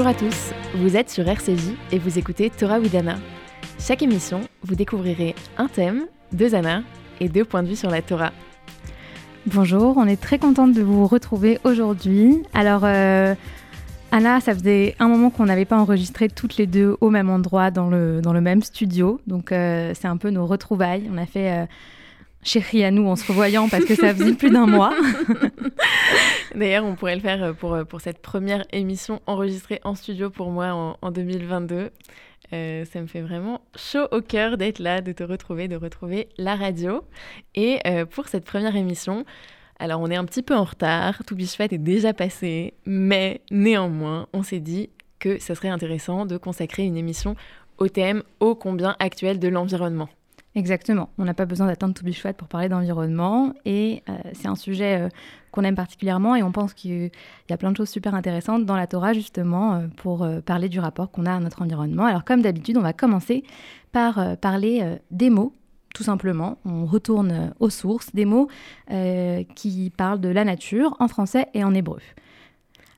Bonjour à tous, vous êtes sur RCJ et vous écoutez Torah Widana. Chaque émission, vous découvrirez un thème, deux annas et deux points de vue sur la Torah. Bonjour, on est très contente de vous retrouver aujourd'hui. Alors, euh, Anna, ça faisait un moment qu'on n'avait pas enregistré toutes les deux au même endroit, dans le, dans le même studio. Donc, euh, c'est un peu nos retrouvailles. On a fait euh, chérie à nous en se revoyant parce que ça faisait plus d'un mois. D'ailleurs, on pourrait le faire euh, pour, euh, pour cette première émission enregistrée en studio pour moi en, en 2022. Euh, ça me fait vraiment chaud au cœur d'être là, de te retrouver, de retrouver la radio. Et pour cette première émission, alors on est un petit peu en retard, tout biche est déjà passé, mais néanmoins, on s'est dit que ça serait intéressant de consacrer une émission au thème ô combien actuel de l'environnement. Exactement. On n'a pas besoin d'attendre tout chouette pour parler d'environnement. Et euh, c'est un sujet euh, qu'on aime particulièrement. Et on pense qu'il y a plein de choses super intéressantes dans la Torah, justement, euh, pour parler du rapport qu'on a à notre environnement. Alors, comme d'habitude, on va commencer par parler des mots. Tout simplement, on retourne aux sources, des mots qui parlent de la nature en français et en hébreu.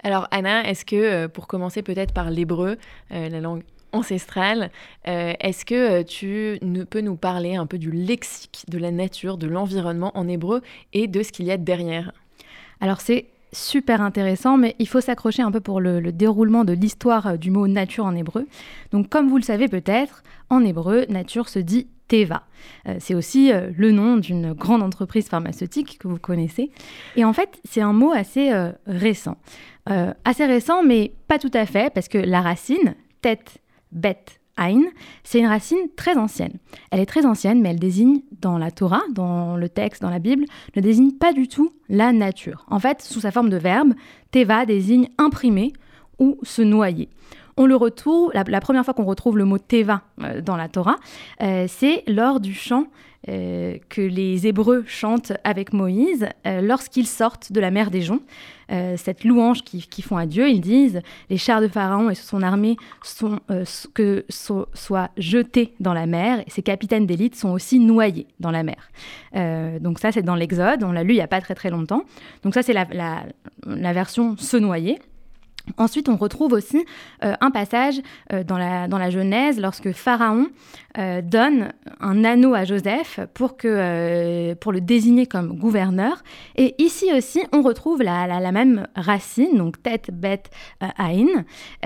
Alors Anna, est-ce que, pour commencer peut-être par l'hébreu, la langue ancestrale, euh, est-ce que euh, tu ne peux nous parler un peu du lexique de la nature, de l'environnement en hébreu et de ce qu'il y a derrière? Alors c'est super intéressant, mais il faut s'accrocher un peu pour le, le déroulement de l'histoire euh, du mot nature en hébreu. Donc comme vous le savez peut-être, en hébreu, nature se dit Teva. C'est aussi le nom d'une grande entreprise pharmaceutique que vous connaissez. Et en fait, c'est un mot assez récent. Assez récent, mais pas tout à fait, parce que la racine, tête, bête, Ein, c'est une racine très ancienne. Elle est très ancienne, mais elle désigne dans la Torah, dans le texte, dans la Bible, ne désigne pas du tout la nature. En fait, sous sa forme de verbe, teva désigne imprimer ou se noyer. On le retrouve, la, la première fois qu'on retrouve le mot teva euh, dans la Torah, euh, c'est lors du chant euh, que les Hébreux chantent avec Moïse euh, lorsqu'ils sortent de la mer des Joncs. Euh, cette louange qu'ils qui font à Dieu, ils disent les chars de Pharaon et son armée sont, que so- soient jetés dans la mer, et ses capitaines d'élite sont aussi noyés dans la mer. Donc ça, c'est dans l'Exode, on l'a lu il n'y a pas très très longtemps. Donc ça, c'est la, version se noyer. Ensuite, on retrouve aussi un passage dans, la, dans la Genèse lorsque Pharaon euh, donne un anneau à Joseph pour, que, euh, pour le désigner comme gouverneur. Et ici aussi, on retrouve la, la- même racine, donc tête, bête, euh,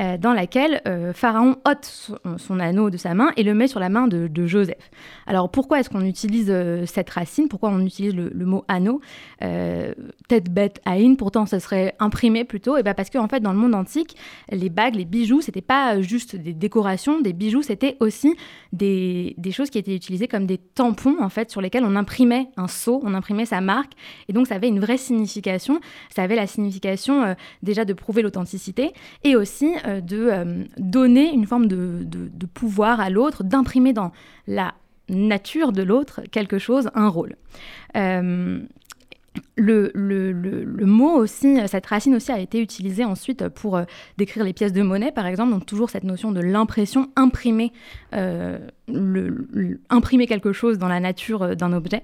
euh, dans laquelle Pharaon ôte son, anneau de sa main et le met sur la main de, de Joseph. Alors pourquoi est-ce qu'on utilise cette racine? Pourquoi on utilise le, mot anneau? Tête, bête, Aïn, pourtant ça serait imprimé plutôt. Et ben parce qu'en en fait, dans le monde antique, les bagues, les bijoux, c'était pas juste des décorations, des bijoux, c'était aussi des, des choses qui étaient utilisées comme des tampons en fait sur lesquels on imprimait un sceau, on imprimait sa marque et donc ça avait une vraie signification. Ça avait la signification euh, déjà de prouver l'authenticité et aussi euh, de euh, donner une forme de, de- de pouvoir à l'autre, d'imprimer dans la nature de l'autre quelque chose, un rôle. Euh, le, le- le- le mot aussi, cette racine aussi a été utilisée ensuite pour euh, décrire les pièces de monnaie, par exemple, donc toujours cette notion de l'impression, imprimer, euh, imprimer quelque chose dans la nature euh, d'un objet.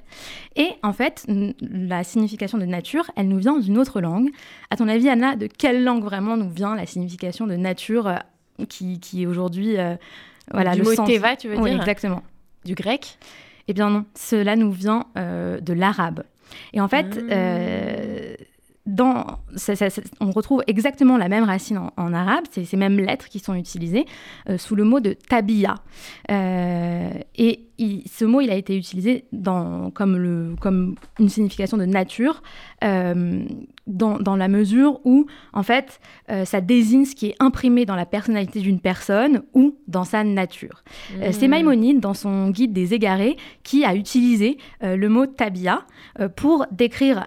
Et en fait, la signification de nature, elle nous vient d'une autre langue. À ton avis, Anna, de quelle langue vraiment nous vient la signification de nature euh, qui, qui est aujourd'hui euh, voilà, Du le mot sens teva, tu veux Oui, dire? exactement. Du grec? Eh bien non, cela nous vient euh, de l'arabe. Et en fait, Mm. euh, dans, ça- ça- ça- on retrouve exactement la même racine en, en arabe, c'est ces mêmes lettres qui sont utilisées euh, sous le mot de tabiya. Euh, et il- ce mot, il a été utilisé dans, comme, le, comme une signification de nature, euh, dans, dans la mesure où, en fait, euh, ça désigne ce qui est imprimé dans la personnalité d'une personne ou dans sa nature. Euh, C'est Hmm. Maïmonide, dans son guide des égarés, qui a utilisé le mot tabia pour décrire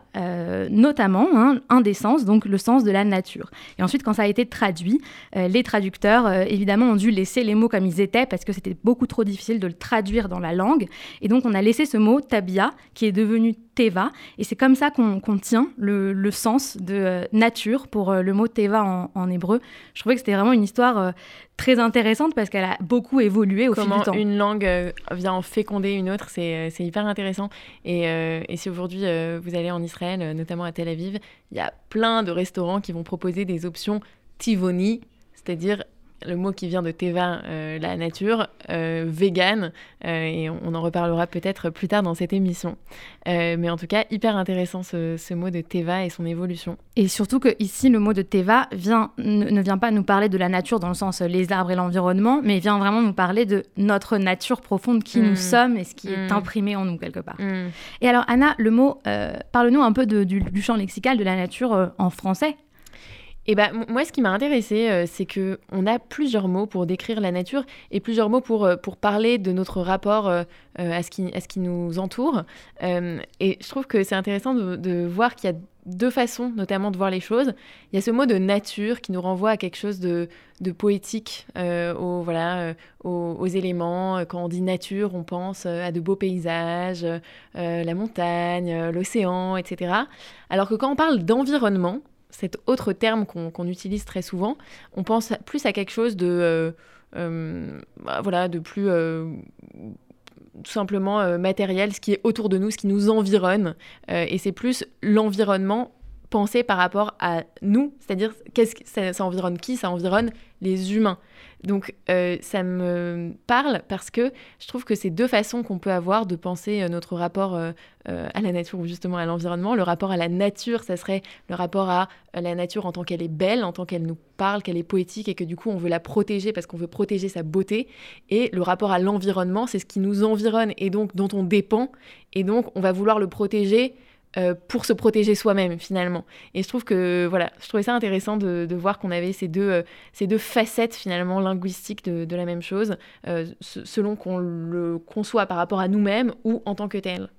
notamment hein, un des sens, donc le sens de la nature. Et ensuite, quand ça a été traduit, les traducteurs, évidemment, ont dû laisser les mots comme ils étaient parce que c'était beaucoup trop difficile de le traduire dans la langue. Et donc, on a laissé ce mot tabia, qui est devenu teva. Et c'est comme ça qu'on tient le, le sens de euh, nature pour euh, le mot teva en, en hébreu. Je trouvais que c'était vraiment une histoire euh, très intéressante parce qu'elle a beaucoup évolué au Comment fil du temps. une langue vient en féconder une autre, c'est hyper intéressant. Et, euh, et si aujourd'hui euh, vous allez en Israël, notamment à Tel Aviv, il y a plein de restaurants qui vont proposer des options Tivoni, c'est-à-dire le mot qui vient de Teva, euh, la nature, euh, vegan, euh, et on, en reparlera peut-être plus tard dans cette émission. mais en tout cas, hyper intéressant ce, mot de Teva et son évolution. Et surtout que ici, le mot de Teva vient, ne, vient pas nous parler de la nature dans le sens les arbres et l'environnement, mais vient vraiment nous parler de notre nature profonde, qui nous mm. sommes et ce qui est mm. imprimé en nous quelque part. Mm. Et alors, Anna, le mot, parle-nous un peu du, du, champ lexical de la nature en français. Et bah, moi, ce qui m'a intéressé, euh, c'est que on a plusieurs mots pour décrire la nature et plusieurs mots pour, euh, pour parler de notre rapport euh, à, ce qui, à ce qui nous entoure. et je trouve que c'est intéressant de, voir qu'il y a deux façons, notamment, de voir les choses. Il y a ce mot de nature qui nous renvoie à quelque chose de, de poétique, aux, voilà, aux, éléments. Quand on dit nature, on pense à de beaux paysages, la montagne, l'océan, etc. Alors que quand on parle d'environnement, cet autre terme qu'on utilise très souvent, on pense plus à quelque chose de, euh, euh, bah, voilà, de plus euh, tout simplement matériel, ce qui est autour de nous, ce qui nous environne. et c'est plus l'environnement pensé par rapport à nous, c'est-à-dire qu'est-ce que ça, environne qui Ça environne les humains. Donc euh, ça me parle parce que je trouve que c'est deux façons qu'on peut avoir de penser euh, notre rapport euh, à la nature ou justement à l'environnement. Le rapport à la nature, ça serait le rapport à la nature en tant qu'elle est belle, en tant qu'elle nous parle, qu'elle est poétique et que du coup on veut la protéger parce qu'on veut protéger sa beauté. Et le rapport à l'environnement, c'est ce qui nous environne et donc dont on dépend. Et donc on va vouloir le protéger euh, pour se protéger soi-même finalement. Et je trouve que voilà, je trouvais ça intéressant de, voir qu'on avait ces deux, euh, ces deux facettes finalement linguistiques de, la même chose, euh, selon qu'on le conçoit par rapport à nous-mêmes ou en tant que tel.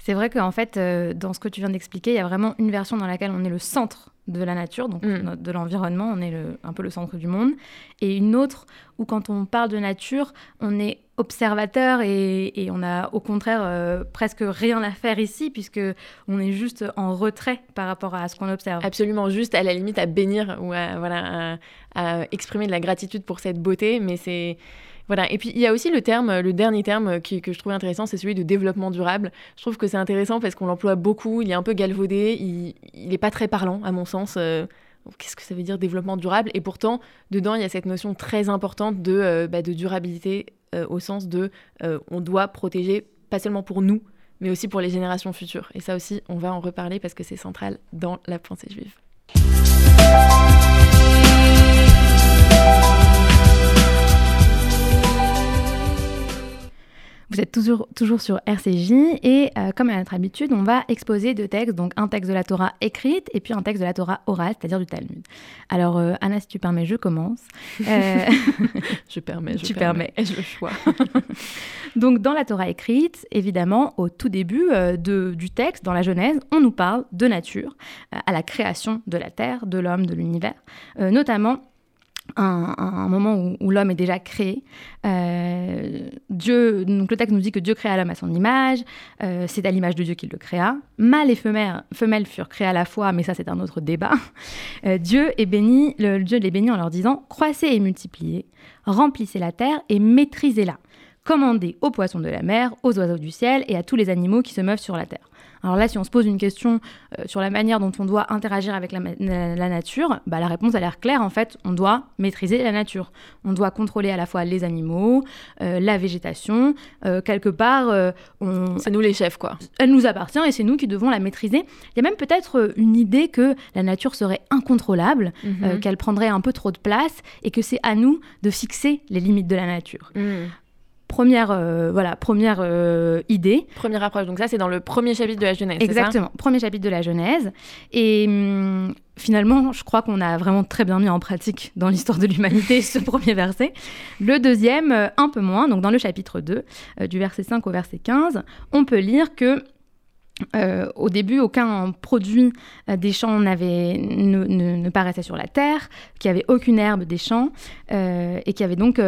C'est vrai qu'en fait, dans ce que tu viens d'expliquer, il y a vraiment une version dans laquelle on est le centre de la nature, donc mm. de l'environnement, on est un peu le centre du monde, et une autre où quand on parle de nature, on est observateur et, on a au contraire euh, presque rien à faire ici puisque on est juste en retrait par rapport à ce qu'on observe. Absolument, juste à la limite à bénir ou à, voilà, à exprimer de la gratitude pour cette beauté, mais c'est voilà. Et puis il y a aussi le terme, le dernier terme que je trouve intéressant, c'est celui de développement durable. Je trouve que c'est intéressant parce qu'on l'emploie beaucoup, il est un peu galvaudé, il n'est pas très parlant à mon sens. Euh, qu'est-ce que ça veut dire développement durable? Et pourtant, dedans, il y a cette notion très importante de, euh, bah, de durabilité euh, au sens de on doit protéger, pas seulement pour nous, mais aussi pour les générations futures. Et ça aussi, on va en reparler parce que c'est central dans la pensée juive. Vous êtes toujours, toujours sur RCJ et euh, comme à notre habitude, on va exposer deux textes, donc un texte de la Torah écrite et puis un texte de la Torah orale, c'est-à-dire du Talmud. Alors euh, Anna, si tu permets, je commence. Euh, je permets, je tu permets. Et je le choix. donc dans la Torah écrite, évidemment, au tout début de, du texte, dans la Genèse, on nous parle de nature, à la création de la terre, de l'homme, de l'univers, notamment un, moment où, l'homme est déjà créé. Euh, Dieu, donc le texte nous dit que Dieu créa l'homme à son image, euh, c'est à l'image de Dieu qu'il le créa. Mâle et femelle, femelles furent créés à la fois, mais ça c'est un autre débat. Euh, Dieu est béni, Dieu les bénit en leur disant croissez et multipliez, remplissez la terre et maîtrisez-la. Commandez aux poissons de la mer, aux oiseaux du ciel et à tous les animaux qui se meuvent sur la terre. Alors là, si on se pose une question euh, sur la manière dont on doit interagir avec la, nature, bah, la réponse a l'air claire. En fait, on doit maîtriser la nature. On doit contrôler à la fois les animaux, euh, la végétation. Euh, quelque part, on... c'est nous les chefs, quoi. Elle nous appartient et c'est nous qui devons la maîtriser. Il y a même peut-être une idée que la nature serait incontrôlable, mhm. qu'elle prendrait un peu trop de place et que c'est à nous de fixer les limites de la nature. Mhm première, euh, voilà, première euh, idée. Première approche. Donc ça, c'est dans le premier chapitre de la Genèse. Exactement, premier chapitre de la Genèse. Et hum, finalement, je crois qu'on a vraiment très bien mis en pratique dans l'histoire de l'humanité ce premier verset. Le deuxième, euh, un peu moins. Donc dans le chapitre 2, du verset 5 au verset 15, on peut lire que au début, aucun produit des champs n'avait, ne, ne, paraissait sur la terre, qu'il n'y avait aucune herbe des champs, et qu'il y avait donc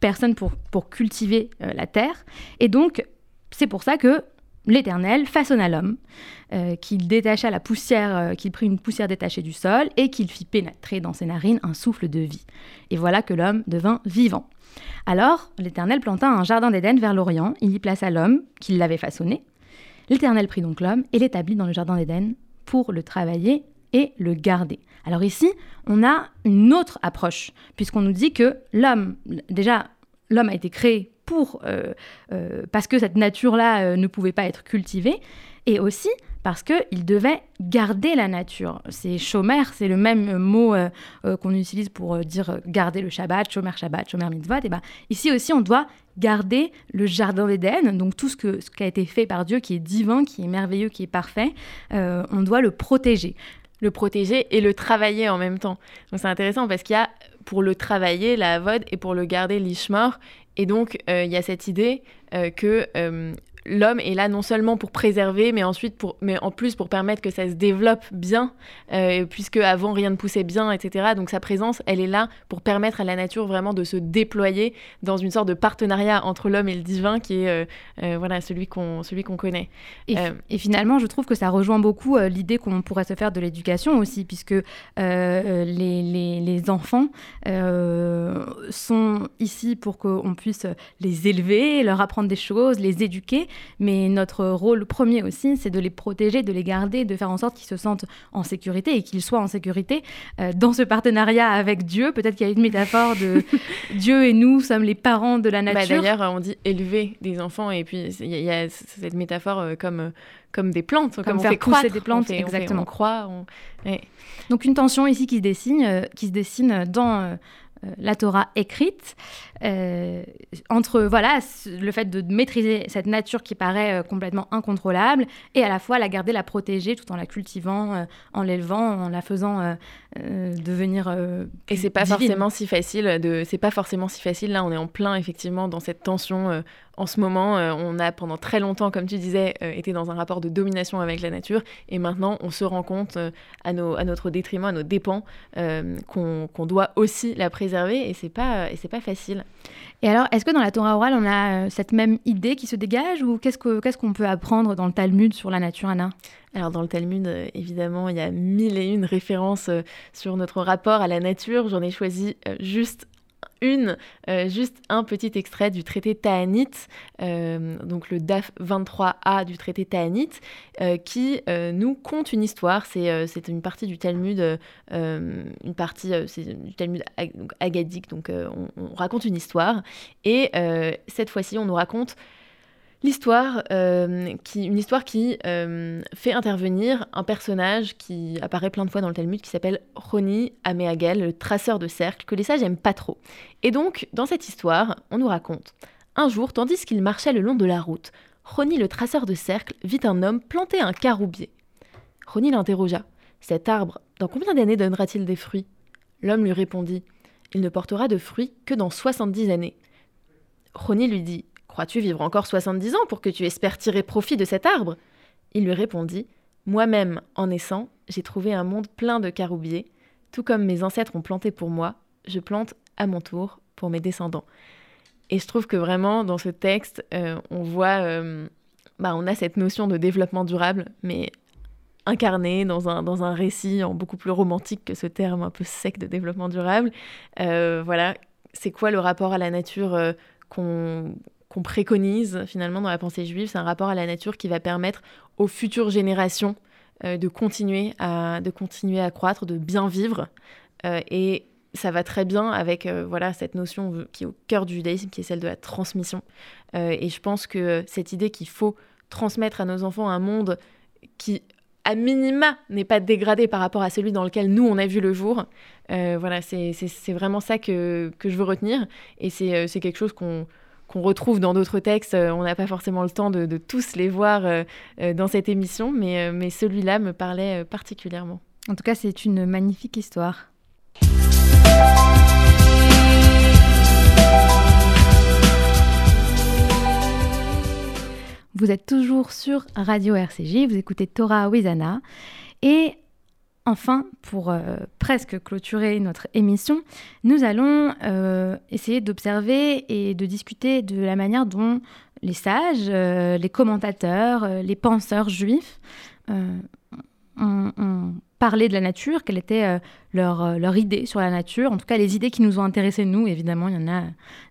personne pour, pour cultiver euh, la terre. Et donc, c'est pour ça que l'Éternel façonna l'homme, euh, qu'il détacha la poussière, euh, qu'il prit une poussière détachée du sol et qu'il fit pénétrer dans ses narines un souffle de vie. Et voilà que l'homme devint vivant. Alors, l'Éternel planta un jardin d'Éden vers l'Orient, il y plaça l'homme qu'il l'avait façonné. L'Éternel prit donc l'homme et l'établit dans le jardin d'Éden pour le travailler et le garder. Alors ici, on a une autre approche, puisqu'on nous dit que l'homme, déjà, l'homme a été créé pour, euh, euh, parce que cette nature-là euh, ne pouvait pas être cultivée, et aussi parce qu'il devait garder la nature. C'est chomer, c'est le même mot qu'on utilise pour dire garder le Shabbat, chomer Shabbat, chomer mitzvot. Et ben, ici aussi, on doit garder le jardin d'Éden, donc tout ce, que, ce qui a été fait par Dieu, qui est divin, qui est merveilleux, qui est parfait, on doit le protéger le protéger et le travailler en même temps. Donc c'est intéressant parce qu'il y a pour le travailler la avod et pour le garder l'ishmor. Et donc euh, il y a cette idée euh, que euh, l'homme est là non seulement pour préserver, mais ensuite pour, mais en plus pour permettre que ça se développe bien, euh, puisque avant rien ne poussait bien, etc. Donc sa présence, elle est là pour permettre à la nature vraiment de se déployer dans une sorte de partenariat entre l'homme et le divin, qui est euh, euh, voilà celui qu'on celui qu'on connaît. Et, et, finalement, je trouve que ça rejoint beaucoup l'idée qu'on pourrait se faire de l'éducation aussi, puisque les, les, les, enfants sont ici pour qu'on puisse les élever, leur apprendre des choses, les éduquer. Mais notre rôle premier aussi, c'est de les protéger, de les garder, de faire en sorte qu'ils se sentent en sécurité et qu'ils soient en sécurité euh, dans ce partenariat avec Dieu. Peut-être qu'il y a une métaphore de Dieu et nous sommes les parents de la bah, nature. D'ailleurs, on dit élever des enfants et puis il y, a cette métaphore euh, comme comme des plantes, comme, faire pousser des plantes, exactement. On, croit. Donc une tension ici qui se dessine, euh, qui se dessine dans la Torah écrite euh, entre voilà le fait de maîtriser cette nature qui paraît euh, complètement incontrôlable et à la fois la garder, la protéger tout en la cultivant, euh, en l'élevant, en la faisant devenir et c'est pas forcément si facile de c'est pas forcément si facile. Là on est en plein effectivement dans cette tension en ce moment on a pendant très longtemps comme tu disais été dans un rapport de domination avec la nature. Et maintenant on se rend compte à, nos, à notre détriment à nos dépens qu'on doit aussi la préserver. Et c'est pas et c'est pas facile. Et alors, est-ce que dans la Torah orale, on a euh, cette même idée qui se dégage ou qu'est-ce qu'on peut apprendre dans le Talmud sur la nature, Anna? Alors dans le Talmud, euh, évidemment, il y a mille et une références euh, sur notre rapport à la nature. J'en ai choisi juste une, euh, juste un petit extrait du traité Ta'anit, euh, donc le DAF 23a du traité Ta'anit, euh, qui nous conte une histoire. C'est une partie du Talmud, une partie du Talmud agadique, donc on, on, raconte une histoire. Et cette fois-ci, on nous raconte l'histoire, euh, qui, une histoire qui euh, fait intervenir un personnage qui apparaît plein de fois dans le Talmud qui s'appelle Roni Améagel, le traceur de cercles, que les sages n'aiment pas trop. Et donc, dans cette histoire, on nous raconte un jour, tandis qu'il marchait le long de la route, Roni le traceur de cercles vit un homme planter un caroubier. Roni l'interrogea. Cet arbre, dans combien d'années donnera-t-il des fruits? L'homme lui répondit. Il ne portera de fruits que dans soixante-dix années. Roni lui dit Crois-tu vivre encore soixante-dix ans pour que tu espères tirer profit de cet arbre? Il lui répondit Moi-même, en naissant, j'ai trouvé un monde plein de caroubiers. Tout comme mes ancêtres ont planté pour moi, je plante à mon tour pour mes descendants. Et je trouve que vraiment, dans ce texte, euh, on voit, euh, bah, on a cette notion de développement durable, mais incarnée dans un, dans un récit en beaucoup plus romantique que ce terme un peu sec de développement durable. Euh, voilà, c'est quoi le rapport à la nature qu'on qu'on préconise finalement dans la pensée juive, c'est un rapport à la nature qui va permettre aux futures générations euh, de, continuer à, de continuer à croître, de bien vivre. Euh, et ça va très bien avec euh, voilà cette notion qui est au cœur du judaïsme, qui est celle de la transmission. et je pense que cette idée qu'il faut transmettre à nos enfants un monde qui, à minima, n'est pas dégradé par rapport à celui dans lequel nous, on a vu le jour. voilà, c'est vraiment ça que, que, je veux retenir. Et c'est quelque chose qu'on qu'on retrouve dans d'autres textes. Euh, on n'a pas forcément le temps de, tous les voir euh, euh, dans cette émission, mais, celui-là me parlait particulièrement. En tout cas, c'est une magnifique histoire. Vous êtes toujours sur Radio RCJ, vous écoutez Torah Wizana. Et Enfin, pour euh, presque clôturer notre émission, nous allons euh, essayer d'observer et de discuter de la manière dont les sages, euh, les commentateurs, les penseurs juifs ont, parlé de la nature, quelle était leur, idée sur la nature, en tout cas les idées qui nous ont intéressés, nous, évidemment, il y en a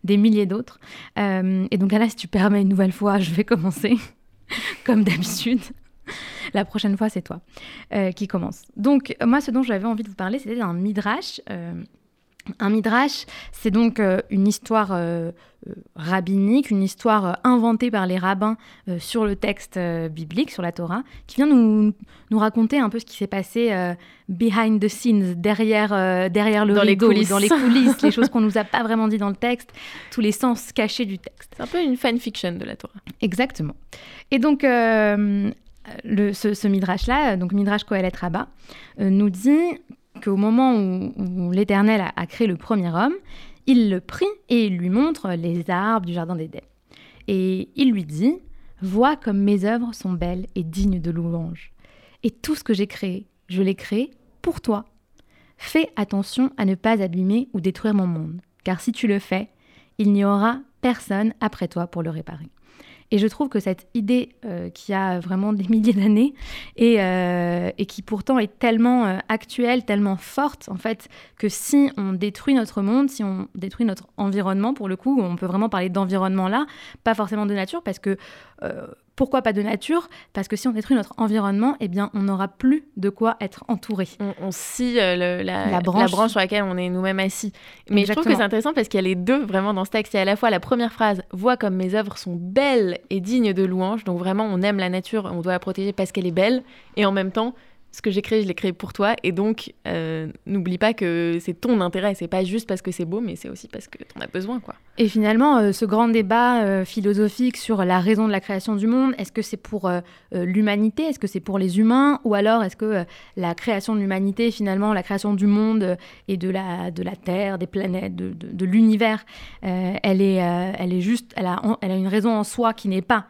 des milliers d'autres. et donc là, si tu permets une nouvelle fois, je vais commencer, comme d'habitude. La prochaine fois, c'est toi qui commence. Donc, moi, ce dont j'avais envie de vous parler, c'était d'un midrash. Un midrash, c'est donc euh, une histoire euh, euh, rabbinique, une histoire inventée par les rabbins sur le texte biblique, sur la Torah, qui vient nous, nous raconter un peu ce qui s'est passé behind the scenes, derrière, derrière le dans rideau, les dans les coulisses, les choses qu'on nous a pas vraiment dit dans le texte, tous les sens cachés du texte. C'est un peu une fanfiction de la Torah. Exactement. Et donc, ce, midrash-là, donc Midrash Kohelet Rabbah, nous dit qu'au moment où, l'Éternel a, créé le premier homme, il le prit et il lui montre les arbres du Jardin d'Éden. Et il lui dit, Vois comme mes œuvres sont belles et dignes de louange. Et tout ce que j'ai créé, je l'ai créé pour toi. Fais attention à ne pas abîmer ou détruire mon monde, car si tu le fais, il n'y aura personne après toi pour le réparer. Et je trouve que cette idée euh, qui a vraiment des milliers d'années et, euh, qui pourtant est tellement euh, actuelle, tellement forte, en fait, que si on détruit notre monde, si on détruit notre environnement, pour le coup, on peut vraiment parler d'environnement là, pas forcément de nature, parce que pourquoi pas de nature? Parce que si on détruit notre environnement, eh bien, on n'aura plus de quoi être entouré. On, scie euh, la, branche. sur laquelle on est nous-mêmes assis. Mais je trouve que c'est intéressant parce qu'il y a les deux vraiment dans ce texte. Il y a à la fois la première phrase Vois comme mes œuvres sont belles et dignes de louange. Donc vraiment, on aime la nature, on doit la protéger parce qu'elle est belle. Et en même temps, ce que j'ai créé, je l'ai créé pour toi. Et donc, euh, n'oublie pas que c'est ton intérêt. C'est pas juste parce que c'est beau, mais c'est aussi parce que t'en as besoin, quoi. Et finalement, euh, ce grand débat euh, philosophique sur la raison de la création du monde, est-ce que c'est pour l'humanité? Est-ce que c'est pour les humains? Ou alors, est-ce que la création de l'humanité, finalement, la création du monde et de la, de la Terre, des planètes, de, de, l'univers, elle, est, elle est juste, elle a, elle a une raison en soi qui n'est pas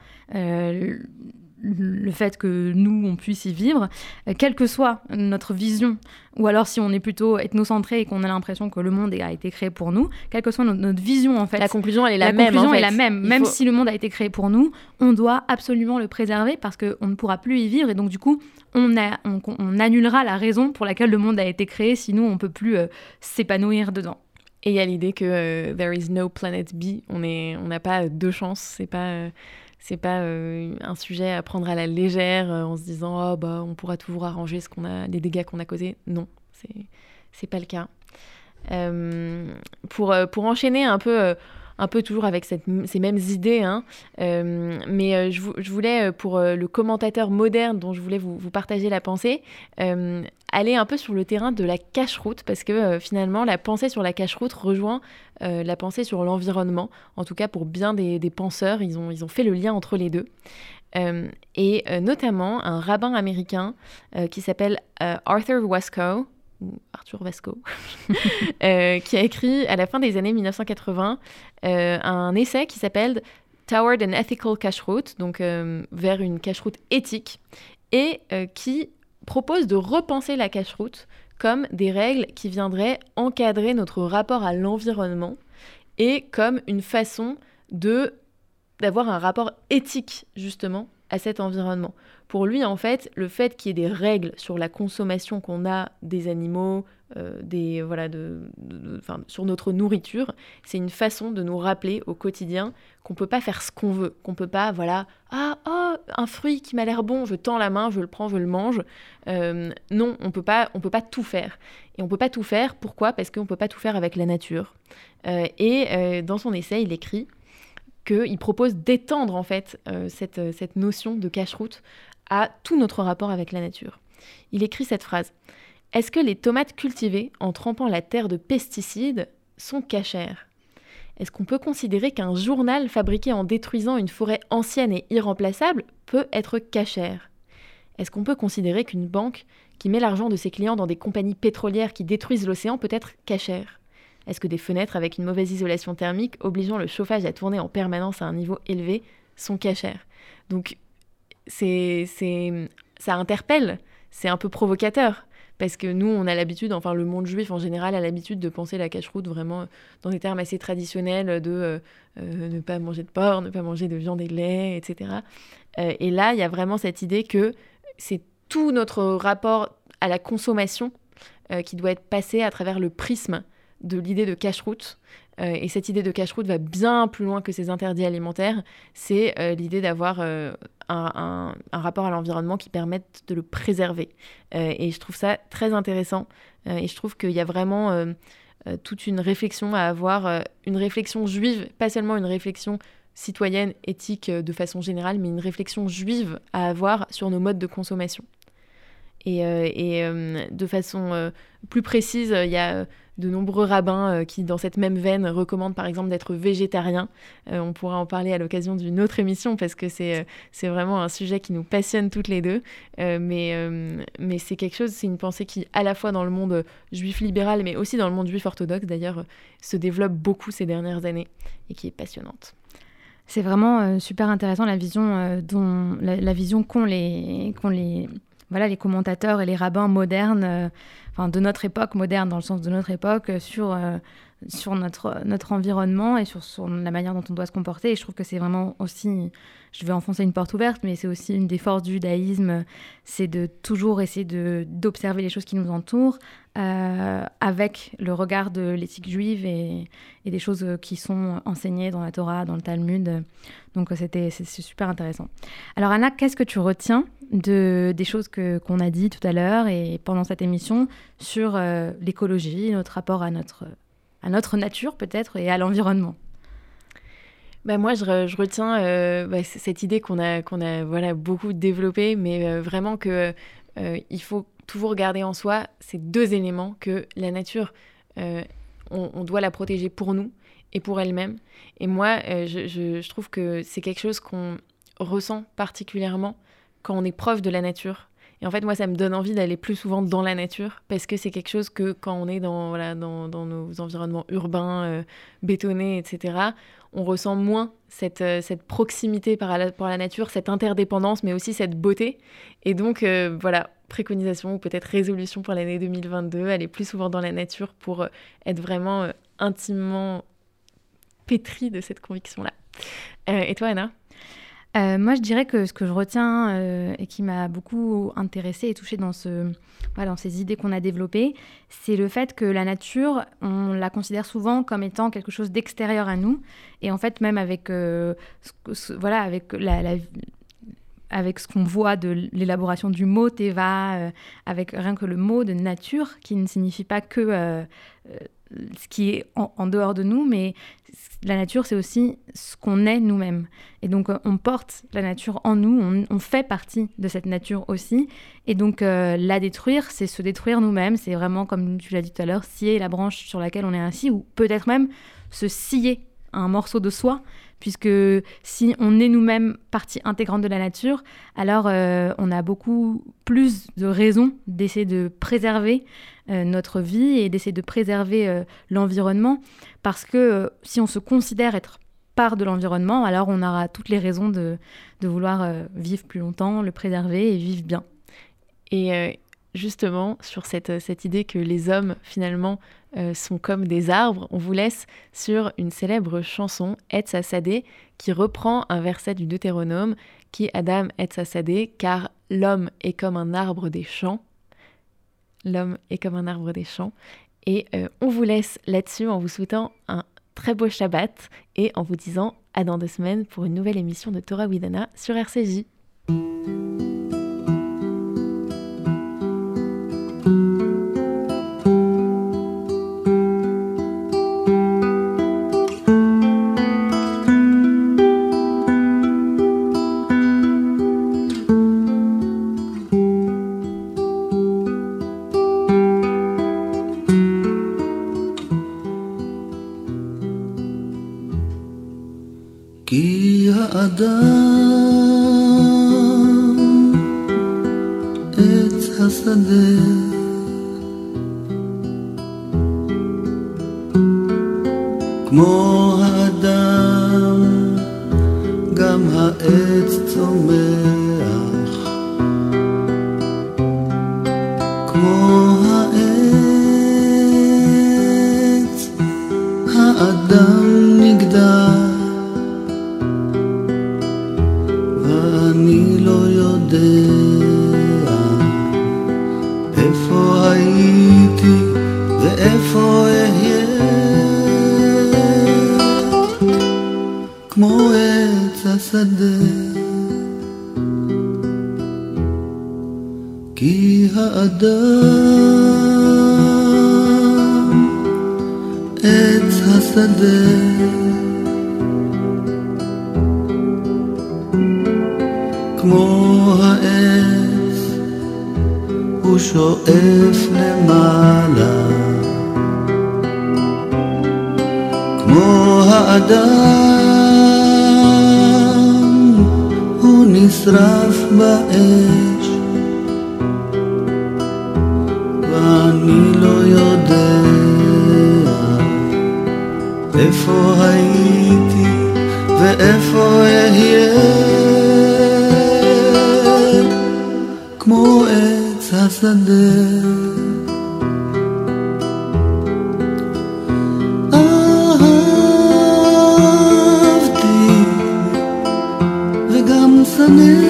le fait que nous, on puisse y vivre, euh, quelle que soit notre vision, ou alors si on est plutôt ethnocentré et qu'on a l'impression que le monde a été créé pour nous, quelle que soit notre, vision en fait. La conclusion, elle est la, même. Conclusion est la même. même si le monde a été créé pour nous, on doit absolument le préserver parce qu'on ne pourra plus y vivre et donc du coup, on, a, on, annulera la raison pour laquelle le monde a été créé, sinon on ne peut plus euh, s'épanouir dedans. Et il y a l'idée que euh, there is no planet B, on n'a on pas deux chances, c'est pas c'est pas euh, un sujet à prendre à la légère euh, en se disant oh, bah on pourra toujours arranger ce qu'on a les dégâts qu'on a causés. Non, c'est c'est pas le cas. Euh, pour, pour enchaîner un peu un peu toujours avec ces mêmes idées. Hein. Euh, mais euh, je, voulais, euh, pour le commentateur moderne dont je voulais vous, partager la pensée, aller un peu sur le terrain de la cache-route, parce que finalement, la pensée sur la cache-route rejoint la pensée sur l'environnement. En tout cas, pour bien des, des, penseurs, ils ont, ils ont fait le lien entre les deux. et notamment un rabbin américain qui s'appelle Arthur Wasco, Arthur Vasco, euh, qui a écrit à la fin des années 1980 euh, un essai qui s'appelle Toward an Ethical Cache-Route, donc euh, vers une cache-route éthique, et qui propose de repenser la cache-route comme des règles qui viendraient encadrer notre rapport à l'environnement et comme une façon de d'avoir un rapport éthique justement à cet environnement. Pour lui, en fait, le fait qu'il y ait des règles sur la consommation qu'on a des animaux, euh, des, voilà, de, sur notre nourriture, c'est une façon de nous rappeler au quotidien qu'on peut pas faire ce qu'on veut, qu'on peut pas, voilà, ah, oh, un fruit qui m'a l'air bon, je tends la main, je le prends, je le mange. Euh, non, on peut pas, on peut pas tout faire. Et on peut pas tout faire, pourquoi? Parce qu'on peut pas tout faire avec la nature. Euh, et dans son essai, il écrit qu'il propose d'étendre en fait cette, cette notion de cache-route à tout notre rapport avec la nature. Il écrit cette phrase Est-ce que les tomates cultivées en trempant la terre de pesticides sont cachères? Est-ce qu'on peut considérer qu'un journal fabriqué en détruisant une forêt ancienne et irremplaçable peut être cachère? Est-ce qu'on peut considérer qu'une banque qui met l'argent de ses clients dans des compagnies pétrolières qui détruisent l'océan peut être cachère? Est-ce que des fenêtres avec une mauvaise isolation thermique obligeant le chauffage à tourner en permanence à un niveau élevé sont cachères? Donc c'est, ça interpelle, c'est un peu provocateur. Parce que nous, on a l'habitude, enfin le monde juif en général a l'habitude de penser la cache-route vraiment dans des termes assez traditionnels de euh, euh, ne pas manger de porc, ne pas manger de viande et de lait, etc. Euh, et là, il y a vraiment cette idée que c'est tout notre rapport à la consommation qui doit être passé à travers le prisme de l'idée de cache-route et cette idée de cache-route va bien plus loin que ces interdits alimentaires. C'est l'idée d'avoir un, rapport à l'environnement qui permette de le préserver. et je trouve ça très intéressant. et je trouve qu'il y a vraiment toute une réflexion à avoir, une réflexion juive, pas seulement une réflexion citoyenne, éthique de façon générale, mais une réflexion juive à avoir sur nos modes de consommation. Et, de façon plus précise, il y a de nombreux rabbins euh, qui, dans cette même veine, recommandent par exemple d'être végétarien. Euh, on pourra en parler à l'occasion d'une autre émission parce que c'est, euh, vraiment un sujet qui nous passionne toutes les deux. mais, mais c'est quelque chose, c'est une pensée qui, à la fois dans le monde juif libéral, mais aussi dans le monde juif orthodoxe d'ailleurs, se développe beaucoup ces dernières années et qui est passionnante. C'est vraiment super intéressant la vision dont la, vision qu'ont les les voilà les commentateurs et les rabbins modernes enfin, de notre époque moderne, dans le sens de notre époque, euh, sur, euh, sur notre, notre environnement et sur, la manière dont on doit se comporter. Et je trouve que c'est vraiment aussi, je vais enfoncer une porte ouverte, mais c'est aussi une des forces du judaïsme, c'est de toujours essayer d'observer les choses qui nous entourent euh, avec le regard de l'éthique juive et, des choses qui sont enseignées dans la Torah, dans le Talmud. Donc c'était super intéressant. Alors Anna, qu'est-ce que tu retiens de, des choses qu'on a dit tout à l'heure et pendant cette émission sur euh, l'écologie, notre rapport à notre, à notre nature peut-être et à l'environnement bah moi, je, retiens euh, bah, cette idée qu'on a, a voilà, beaucoup développée, mais euh, vraiment que il faut toujours garder en soi ces deux éléments, que la nature, on, on, doit la protéger pour nous et pour elle-même. Et moi, je, je, je trouve que c'est quelque chose qu'on ressent particulièrement quand on est proche de la nature. Et en fait, moi, ça me donne envie d'aller plus souvent dans la nature parce que c'est quelque chose que quand on est dans, voilà, dans, dans nos environnements urbains, euh, bétonnés, etc., on ressent moins cette, euh, cette proximité par la, pour la nature, cette interdépendance, mais aussi cette beauté. Et donc, euh, voilà, préconisation ou peut-être résolution pour l'année 2022, aller plus souvent dans la nature pour être vraiment intimement pétri de cette conviction-là. et toi, Anna? Euh, moi, je dirais que ce que je retiens euh, et qui m'a beaucoup intéressée et touchée dans, ce, dans ces idées qu'on a développées, c'est le fait que la nature, on la considère souvent comme étant quelque chose d'extérieur à nous. Et en fait, même avec, euh, voilà, avec la, avec ce qu'on voit de l'élaboration du mot Teva, avec rien que le mot de nature, qui ne signifie pas que ce qui est en, dehors de nous, mais la nature, c'est aussi ce qu'on est nous-mêmes. Et donc, euh, on porte la nature en nous, on, fait partie de cette nature aussi. Et donc, euh, la détruire, c'est se détruire nous-mêmes. C'est vraiment, comme tu l'as dit tout à l'heure, scier la branche sur laquelle on est assis, ou peut-être même se scier un morceau de soi puisque si on est nous-mêmes partie intégrante de la nature, alors euh, on a beaucoup plus de raisons d'essayer de préserver euh, notre vie et d'essayer de préserver euh, l'environnement, parce que si on se considère être part de l'environnement, alors on aura toutes les raisons de, de vouloir vivre plus longtemps, le préserver et vivre bien. Et justement, sur cette, cette idée que les hommes, finalement, euh, sont comme des arbres, on vous laisse sur une célèbre chanson, Etz Assadé, qui reprend un verset du Deutéronome qui Adam Etz Assadé, car l'homme est comme un arbre des champs. L'homme est comme un arbre des champs. Et euh, on vous laisse là-dessus en vous souhaitant un très beau Shabbat et en vous disant à dans deux semaines pour une nouvelle émission de Torah Widana sur RCJ. Adam. נשרף באש. ואני לא יודע איפה הייתי ואיפה אהיה. כמו עץ השדה 손을